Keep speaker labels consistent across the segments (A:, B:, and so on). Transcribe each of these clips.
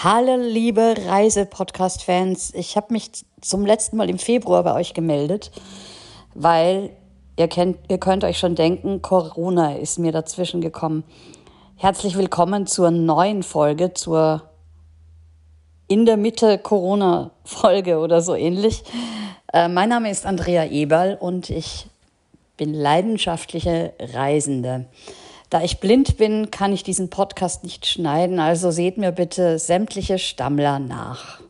A: Hallo liebe Reise-Podcast-Fans. Ich habe mich zum letzten Mal im Februar bei euch gemeldet, weil ihr, kennt, ihr könnt euch schon denken, Corona ist mir dazwischen gekommen. Herzlich willkommen zur neuen Folge, zur in der Mitte Corona-Folge oder so ähnlich. Äh, mein Name ist Andrea Eberl und ich bin leidenschaftliche Reisende. Da ich blind bin, kann ich diesen Podcast nicht schneiden, also seht mir bitte sämtliche Stammler nach.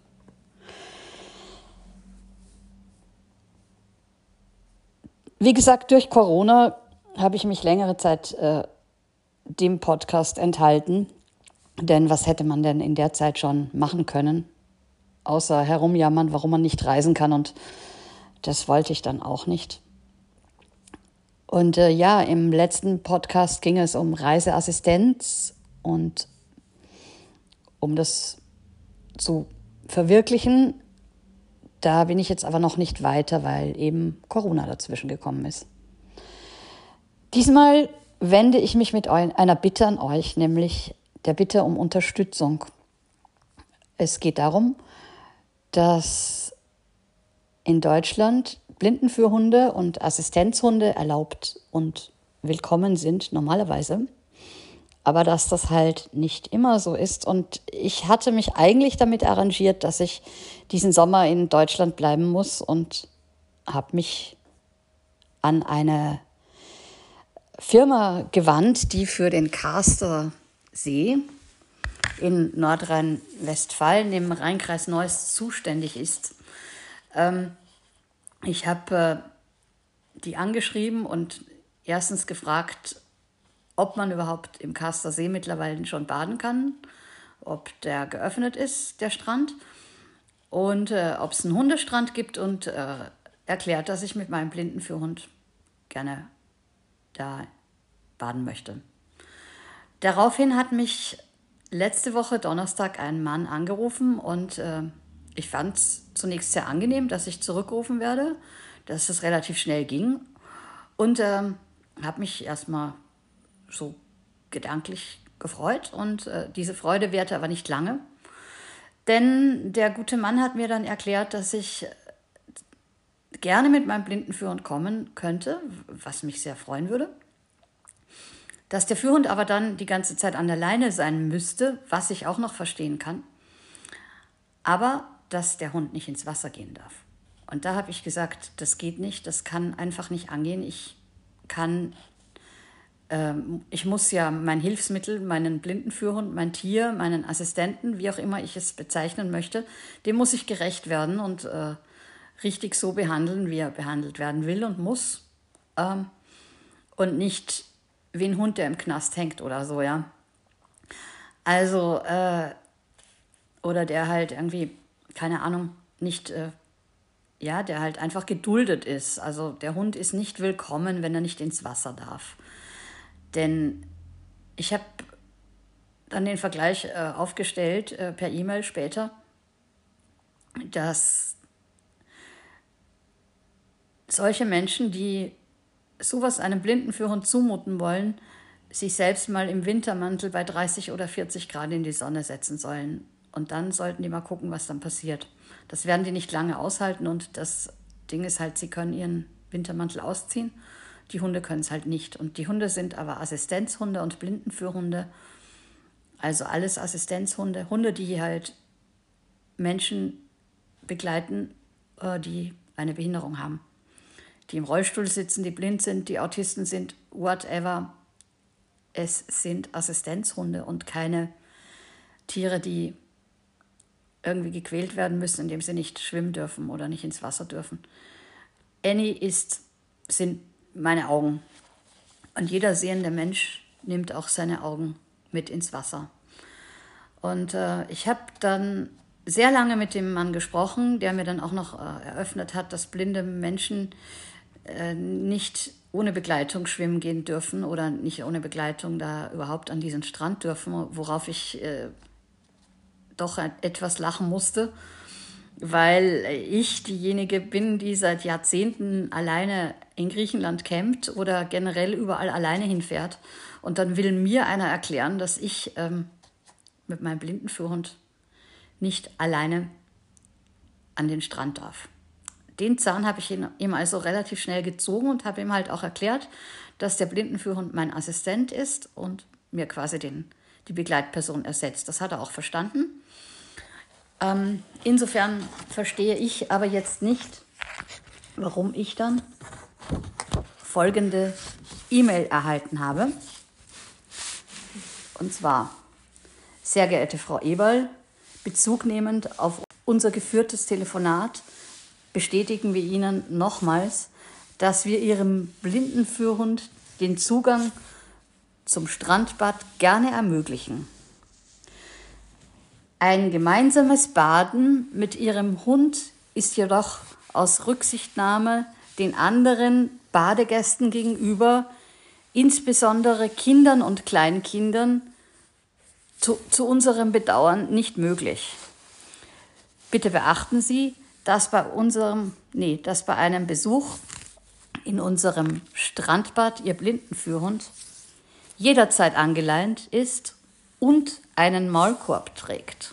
A: Wie gesagt, durch Corona habe ich mich längere Zeit äh, dem Podcast enthalten. Denn was hätte man denn in der Zeit schon machen können? Außer herumjammern, warum man nicht reisen kann. Und das wollte ich dann auch nicht. Und äh, ja, im letzten Podcast ging es um Reiseassistenz und um das zu verwirklichen. Da bin ich jetzt aber noch nicht weiter, weil eben Corona dazwischen gekommen ist. Diesmal wende ich mich mit einer Bitte an euch, nämlich der Bitte um Unterstützung. Es geht darum, dass in Deutschland Blindenführhunde und Assistenzhunde erlaubt und willkommen sind normalerweise. Aber dass das halt nicht immer so ist. Und ich hatte mich eigentlich damit arrangiert, dass ich diesen Sommer in Deutschland bleiben muss und habe mich an eine Firma gewandt, die für den Caster See in Nordrhein-Westfalen im Rheinkreis Neuss zuständig ist. Ähm, ich habe äh, die angeschrieben und erstens gefragt, ob man überhaupt im Kaster See mittlerweile schon baden kann, ob der geöffnet ist, der Strand, und äh, ob es einen Hundestrand gibt und äh, erklärt, dass ich mit meinem Blindenführhund gerne da baden möchte. Daraufhin hat mich letzte Woche Donnerstag ein Mann angerufen und äh, ich fand es zunächst sehr angenehm, dass ich zurückgerufen werde, dass es relativ schnell ging und ähm, habe mich erstmal so gedanklich gefreut und äh, diese Freude währte aber nicht lange, denn der gute Mann hat mir dann erklärt, dass ich gerne mit meinem Blindenführhund kommen könnte, was mich sehr freuen würde. Dass der Führhund aber dann die ganze Zeit an der Leine sein müsste, was ich auch noch verstehen kann. Aber dass der Hund nicht ins Wasser gehen darf. Und da habe ich gesagt, das geht nicht, das kann einfach nicht angehen. Ich kann, ähm, ich muss ja mein Hilfsmittel, meinen Blindenführhund, mein Tier, meinen Assistenten, wie auch immer ich es bezeichnen möchte, dem muss ich gerecht werden und äh, richtig so behandeln, wie er behandelt werden will und muss. Ähm, und nicht wie ein Hund, der im Knast hängt oder so, ja. Also, äh, oder der halt irgendwie keine Ahnung, nicht, äh, ja, der halt einfach geduldet ist. Also der Hund ist nicht willkommen, wenn er nicht ins Wasser darf. Denn ich habe dann den Vergleich äh, aufgestellt äh, per E-Mail später, dass solche Menschen, die sowas einem Blindenführer zumuten wollen, sich selbst mal im Wintermantel bei 30 oder 40 Grad in die Sonne setzen sollen und dann sollten die mal gucken, was dann passiert. Das werden die nicht lange aushalten und das Ding ist halt, sie können ihren Wintermantel ausziehen. Die Hunde können es halt nicht. Und die Hunde sind aber Assistenzhunde und Blindenführhunde. Also alles Assistenzhunde. Hunde, die halt Menschen begleiten, äh, die eine Behinderung haben. Die im Rollstuhl sitzen, die blind sind, die Autisten sind, whatever. Es sind Assistenzhunde und keine Tiere, die irgendwie gequält werden müssen, indem sie nicht schwimmen dürfen oder nicht ins Wasser dürfen. Annie ist, sind meine Augen. Und jeder sehende Mensch nimmt auch seine Augen mit ins Wasser. Und äh, ich habe dann sehr lange mit dem Mann gesprochen, der mir dann auch noch äh, eröffnet hat, dass blinde Menschen äh, nicht ohne Begleitung schwimmen gehen dürfen oder nicht ohne Begleitung da überhaupt an diesen Strand dürfen, worauf ich äh, doch etwas lachen musste, weil ich diejenige bin, die seit Jahrzehnten alleine in Griechenland campt oder generell überall alleine hinfährt. Und dann will mir einer erklären, dass ich ähm, mit meinem Blindenführhund nicht alleine an den Strand darf. Den Zahn habe ich ihm also relativ schnell gezogen und habe ihm halt auch erklärt, dass der Blindenführhund mein Assistent ist und mir quasi den, die Begleitperson ersetzt. Das hat er auch verstanden. Ähm, insofern verstehe ich aber jetzt nicht, warum ich dann folgende E-Mail erhalten habe. Und zwar, sehr geehrte Frau Eberl, bezugnehmend auf unser geführtes Telefonat bestätigen wir Ihnen nochmals, dass wir Ihrem Blindenführhund den Zugang zum Strandbad gerne ermöglichen. Ein gemeinsames Baden mit Ihrem Hund ist jedoch aus Rücksichtnahme den anderen Badegästen gegenüber, insbesondere Kindern und Kleinkindern, zu, zu unserem Bedauern nicht möglich. Bitte beachten Sie, dass bei unserem, nee, dass bei einem Besuch in unserem Strandbad Ihr Blindenführhund jederzeit angeleint ist und einen Maulkorb trägt.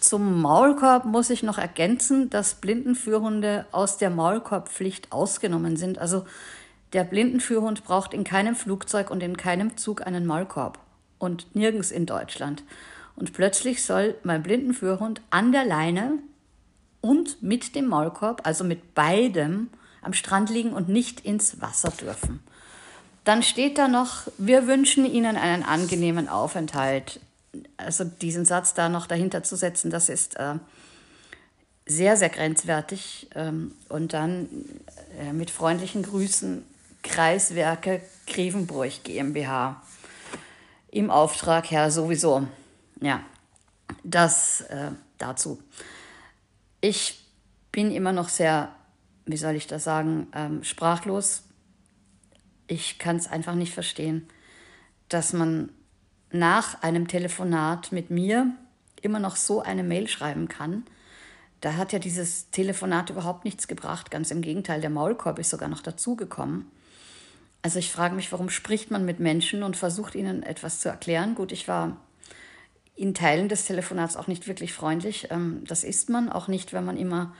A: Zum Maulkorb muss ich noch ergänzen, dass Blindenführhunde aus der Maulkorbpflicht ausgenommen sind. Also der Blindenführhund braucht in keinem Flugzeug und in keinem Zug einen Maulkorb und nirgends in Deutschland. Und plötzlich soll mein Blindenführhund an der Leine und mit dem Maulkorb, also mit beidem, am Strand liegen und nicht ins Wasser dürfen. Dann steht da noch, wir wünschen Ihnen einen angenehmen Aufenthalt also diesen Satz da noch dahinter zu setzen, das ist äh, sehr, sehr grenzwertig. Ähm, und dann äh, mit freundlichen Grüßen Kreiswerke Grevenbruch GmbH. Im Auftrag, Herr, sowieso. Ja, das äh, dazu. Ich bin immer noch sehr, wie soll ich das sagen, ähm, sprachlos. Ich kann es einfach nicht verstehen, dass man nach einem Telefonat mit mir immer noch so eine Mail schreiben kann. Da hat ja dieses Telefonat überhaupt nichts gebracht. Ganz im Gegenteil, der Maulkorb ist sogar noch dazugekommen. Also ich frage mich, warum spricht man mit Menschen und versucht ihnen etwas zu erklären? Gut, ich war in Teilen des Telefonats auch nicht wirklich freundlich. Ähm, das ist man auch nicht, wenn man immer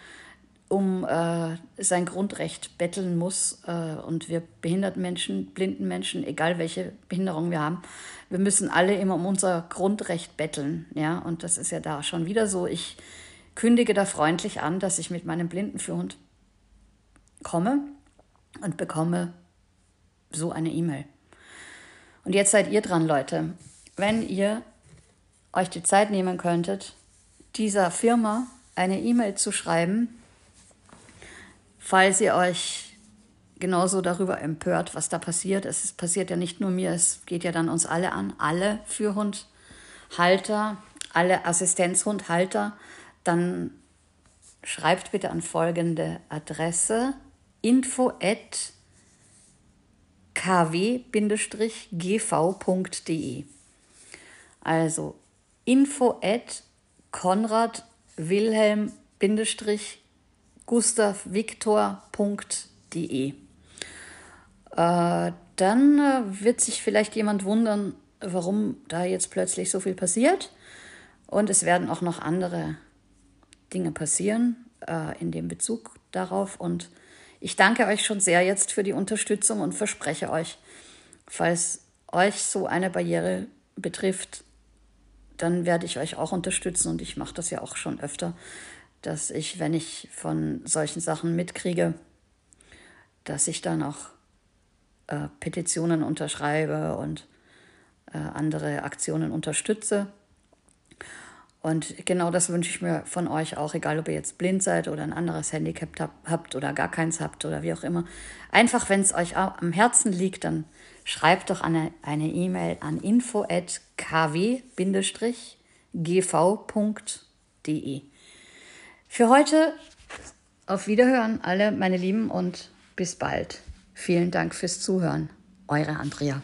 A: um äh, sein Grundrecht betteln muss. Äh, und wir behinderten Menschen, blinden Menschen, egal welche Behinderung wir haben, wir müssen alle immer um unser Grundrecht betteln. Ja? Und das ist ja da schon wieder so. Ich kündige da freundlich an, dass ich mit meinem Blindenführhund komme und bekomme so eine E-Mail. Und jetzt seid ihr dran, Leute. Wenn ihr euch die Zeit nehmen könntet, dieser Firma eine E-Mail zu schreiben, falls ihr euch genauso darüber empört, was da passiert. Es passiert ja nicht nur mir, es geht ja dann uns alle an, alle Führhundhalter, alle Assistenzhundhalter. Dann schreibt bitte an folgende Adresse info at kw-gv.de. Also info at Konrad Wilhelm gustavviktor.de. Äh, dann äh, wird sich vielleicht jemand wundern, warum da jetzt plötzlich so viel passiert. Und es werden auch noch andere Dinge passieren äh, in dem Bezug darauf. Und ich danke euch schon sehr jetzt für die Unterstützung und verspreche euch, falls euch so eine Barriere betrifft, dann werde ich euch auch unterstützen und ich mache das ja auch schon öfter, dass ich, wenn ich von solchen Sachen mitkriege, dass ich dann auch äh, Petitionen unterschreibe und äh, andere Aktionen unterstütze. Und genau das wünsche ich mir von euch auch, egal ob ihr jetzt blind seid oder ein anderes Handicap habt oder gar keins habt oder wie auch immer. Einfach, wenn es euch am Herzen liegt, dann schreibt doch eine E-Mail an info@kw-gv.de. Für heute auf Wiederhören alle meine Lieben und bis bald. Vielen Dank fürs Zuhören. Eure Andrea.